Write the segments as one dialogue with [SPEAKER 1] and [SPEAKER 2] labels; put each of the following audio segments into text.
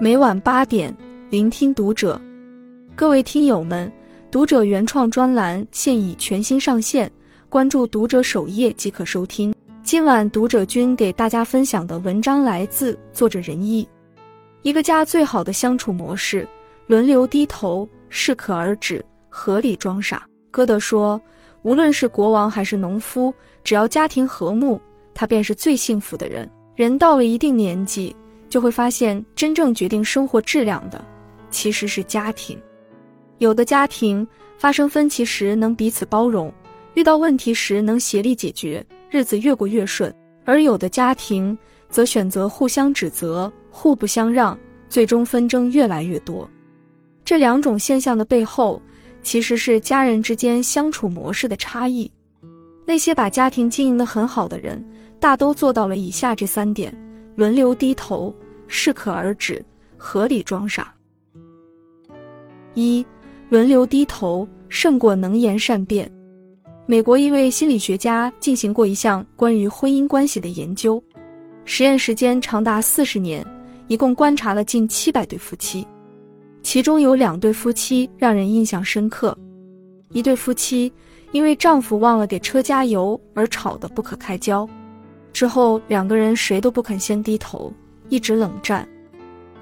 [SPEAKER 1] 每晚八点，聆听读者。各位听友们，读者原创专栏现已全新上线，关注读者首页即可收听。今晚读者君给大家分享的文章来自作者仁义。一个家最好的相处模式，轮流低头，适可而止，合理装傻。歌德说，无论是国王还是农夫，只要家庭和睦，他便是最幸福的人。人到了一定年纪。就会发现，真正决定生活质量的，其实是家庭。有的家庭发生分歧时能彼此包容，遇到问题时能协力解决，日子越过越顺；而有的家庭则选择互相指责、互不相让，最终纷争越来越多。这两种现象的背后，其实是家人之间相处模式的差异。那些把家庭经营得很好的人，大都做到了以下这三点。轮流低头，适可而止，合理装傻。一，轮流低头胜过能言善辩。美国一位心理学家进行过一项关于婚姻关系的研究，实验时间长达四十年，一共观察了近七百对夫妻，其中有两对夫妻让人印象深刻。一对夫妻因为丈夫忘了给车加油而吵得不可开交。之后，两个人谁都不肯先低头，一直冷战。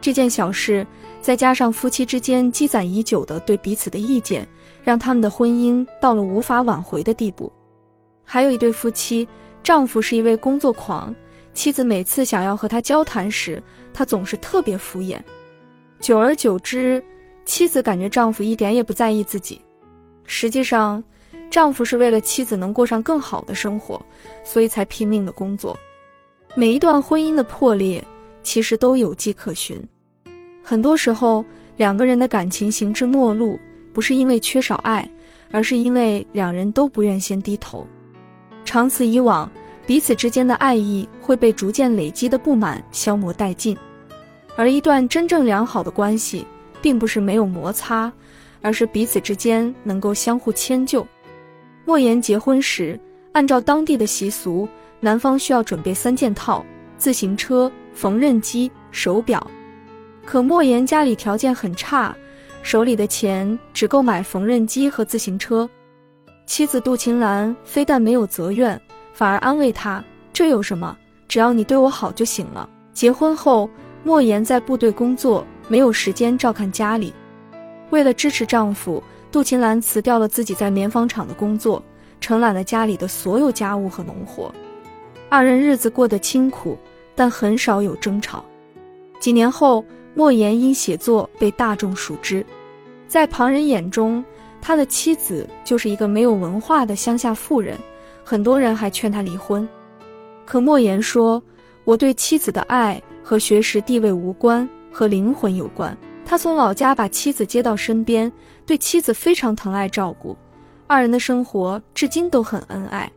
[SPEAKER 1] 这件小事，再加上夫妻之间积攒已久的对彼此的意见，让他们的婚姻到了无法挽回的地步。还有一对夫妻，丈夫是一位工作狂，妻子每次想要和他交谈时，他总是特别敷衍。久而久之，妻子感觉丈夫一点也不在意自己。实际上，丈夫是为了妻子能过上更好的生活，所以才拼命的工作。每一段婚姻的破裂，其实都有迹可循。很多时候，两个人的感情行至末路，不是因为缺少爱，而是因为两人都不愿先低头。长此以往，彼此之间的爱意会被逐渐累积的不满消磨殆尽。而一段真正良好的关系，并不是没有摩擦，而是彼此之间能够相互迁就。莫言结婚时，按照当地的习俗，男方需要准备三件套：自行车、缝纫机、手表。可莫言家里条件很差，手里的钱只够买缝纫机和自行车。妻子杜晴兰非但没有责怨，反而安慰他：“这有什么？只要你对我好就行了。”结婚后，莫言在部队工作，没有时间照看家里。为了支持丈夫。杜琴兰辞掉了自己在棉纺厂的工作，承揽了家里的所有家务和农活。二人日子过得清苦，但很少有争吵。几年后，莫言因写作被大众熟知，在旁人眼中，他的妻子就是一个没有文化的乡下妇人，很多人还劝他离婚。可莫言说：“我对妻子的爱和学识地位无关，和灵魂有关。”他从老家把妻子接到身边，对妻子非常疼爱照顾，二人的生活至今都很恩爱。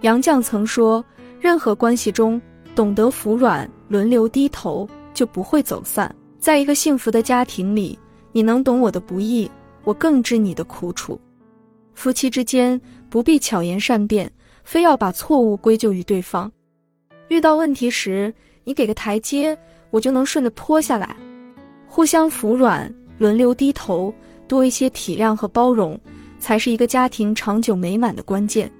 [SPEAKER 1] 杨绛曾说：“任何关系中，懂得服软、轮流低头，就不会走散。在一个幸福的家庭里，你能懂我的不易，我更知你的苦楚。夫妻之间不必巧言善辩，非要把错误归咎于对方。遇到问题时，你给个台阶，我就能顺着坡下来。”互相服软，轮流低头，多一些体谅和包容，才是一个家庭长久美满的关键。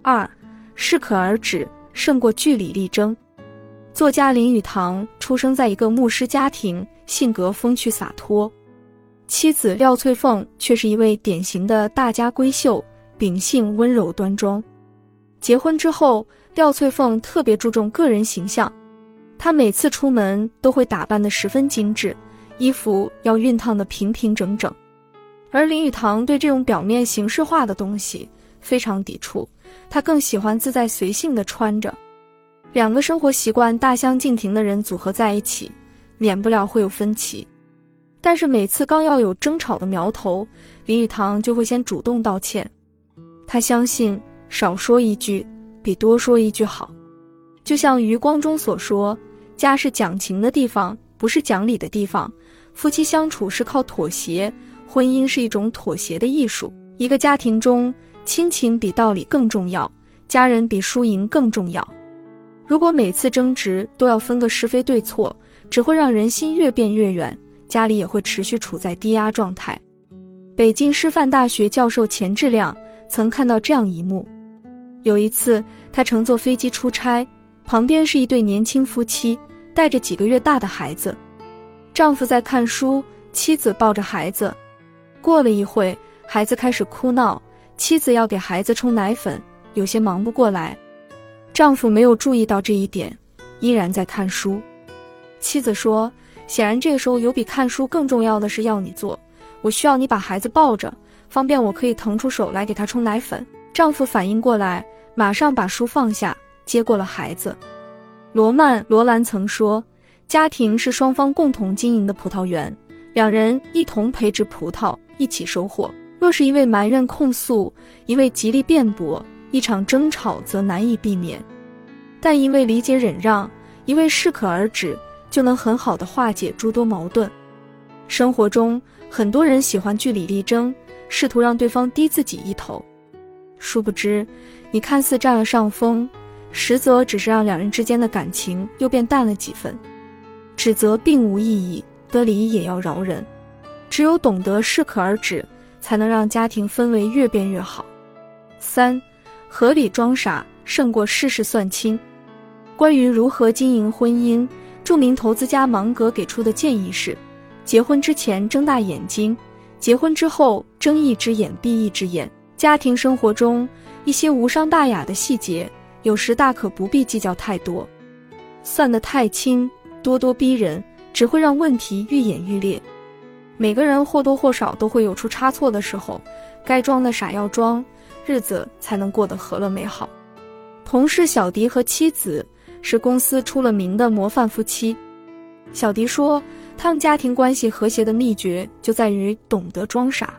[SPEAKER 1] 二，适可而止胜过据理力争。作家林语堂出生在一个牧师家庭，性格风趣洒脱，妻子廖翠凤却是一位典型的大家闺秀，秉性温柔端庄。结婚之后，廖翠凤特别注重个人形象，她每次出门都会打扮得十分精致。衣服要熨烫的平平整整，而林语堂对这种表面形式化的东西非常抵触，他更喜欢自在随性的穿着。两个生活习惯大相径庭的人组合在一起，免不了会有分歧。但是每次刚要有争吵的苗头，林语堂就会先主动道歉。他相信少说一句比多说一句好，就像余光中所说：“家是讲情的地方，不是讲理的地方。”夫妻相处是靠妥协，婚姻是一种妥协的艺术。一个家庭中，亲情比道理更重要，家人比输赢更重要。如果每次争执都要分个是非对错，只会让人心越变越远，家里也会持续处在低压状态。北京师范大学教授钱志亮曾看到这样一幕：有一次，他乘坐飞机出差，旁边是一对年轻夫妻，带着几个月大的孩子，丈夫在看书，妻子抱着孩子。过了一会，孩子开始哭闹，妻子要给孩子冲奶粉，有些忙不过来。丈夫没有注意到这一点，依然在看书。妻子说：“显然，这个时候有比看书更重要的事要你做。”我需要你把孩子抱着，方便我可以腾出手来给他冲奶粉。丈夫反应过来，马上把书放下，接过了孩子。罗曼·罗兰曾说：“家庭是双方共同经营的葡萄园，两人一同培植葡萄，一起收获。若是一味埋怨控诉，一味极力辩驳，一场争吵则难以避免；但一味理解忍让，一味适可而止，就能很好的化解诸多矛盾。生活中。”很多人喜欢据理力争，试图让对方低自己一头，殊不知，你看似占了上风，实则只是让两人之间的感情又变淡了几分。指责并无意义，得理也要饶人。只有懂得适可而止，才能让家庭氛围越变越好。三，合理装傻胜过事事算清。关于如何经营婚姻，著名投资家芒格给出的建议是。结婚之前睁大眼睛，结婚之后睁一只眼闭一只眼。家庭生活中一些无伤大雅的细节，有时大可不必计较太多。算得太清，咄咄逼人，只会让问题愈演愈烈。每个人或多或少都会有出差错的时候，该装的傻要装，日子才能过得和乐美好。同事小迪和妻子是公司出了名的模范夫妻。小迪说。他们家庭关系和谐的秘诀就在于懂得装傻。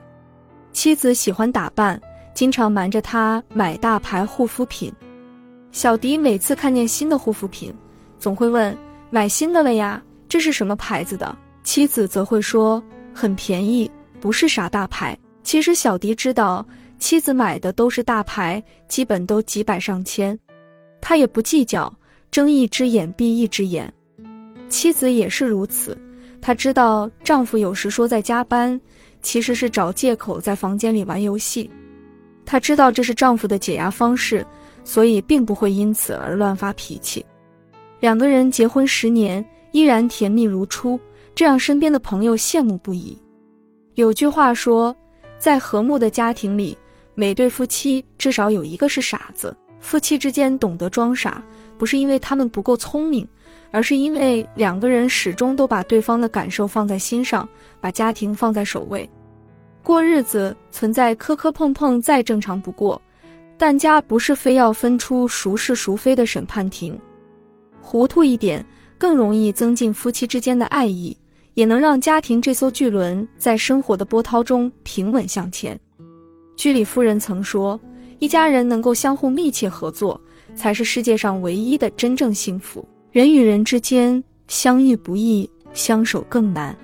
[SPEAKER 1] 妻子喜欢打扮，经常瞒着他买大牌护肤品。小迪每次看见新的护肤品，总会问：“买新的了呀？这是什么牌子的？”妻子则会说：“很便宜，不是啥大牌。”其实小迪知道，妻子买的都是大牌，基本都几百上千。他也不计较，睁一只眼闭一只眼。妻子也是如此。她知道丈夫有时说在加班，其实是找借口在房间里玩游戏。她知道这是丈夫的解压方式，所以并不会因此而乱发脾气。两个人结婚十年，依然甜蜜如初，这让身边的朋友羡慕不已。有句话说，在和睦的家庭里，每对夫妻至少有一个是傻子。夫妻之间懂得装傻，不是因为他们不够聪明。而是因为两个人始终都把对方的感受放在心上，把家庭放在首位，过日子存在磕磕碰碰再正常不过，但家不是非要分出孰是孰非的审判庭。糊涂一点更容易增进夫妻之间的爱意，也能让家庭这艘巨轮在生活的波涛中平稳向前。居里夫人曾说：“一家人能够相互密切合作，才是世界上唯一的真正幸福。”人与人之间相遇不易，相守更难。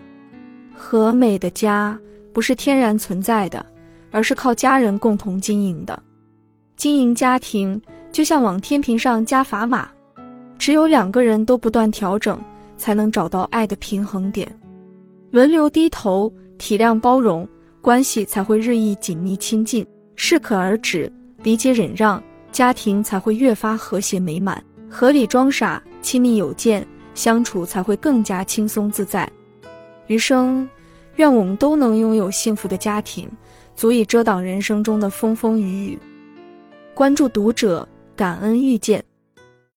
[SPEAKER 1] 和美的家不是天然存在的，而是靠家人共同经营的。经营家庭就像往天平上加砝码，只有两个人都不断调整，才能找到爱的平衡点。轮流低头，体谅包容，关系才会日益紧密亲近。适可而止，理解忍让，家庭才会越发和谐美满。合理装傻。亲密有间，相处才会更加轻松自在。余生，愿我们都能拥有幸福的家庭，足以遮挡人生中的风风雨雨。关注读者，感恩遇见。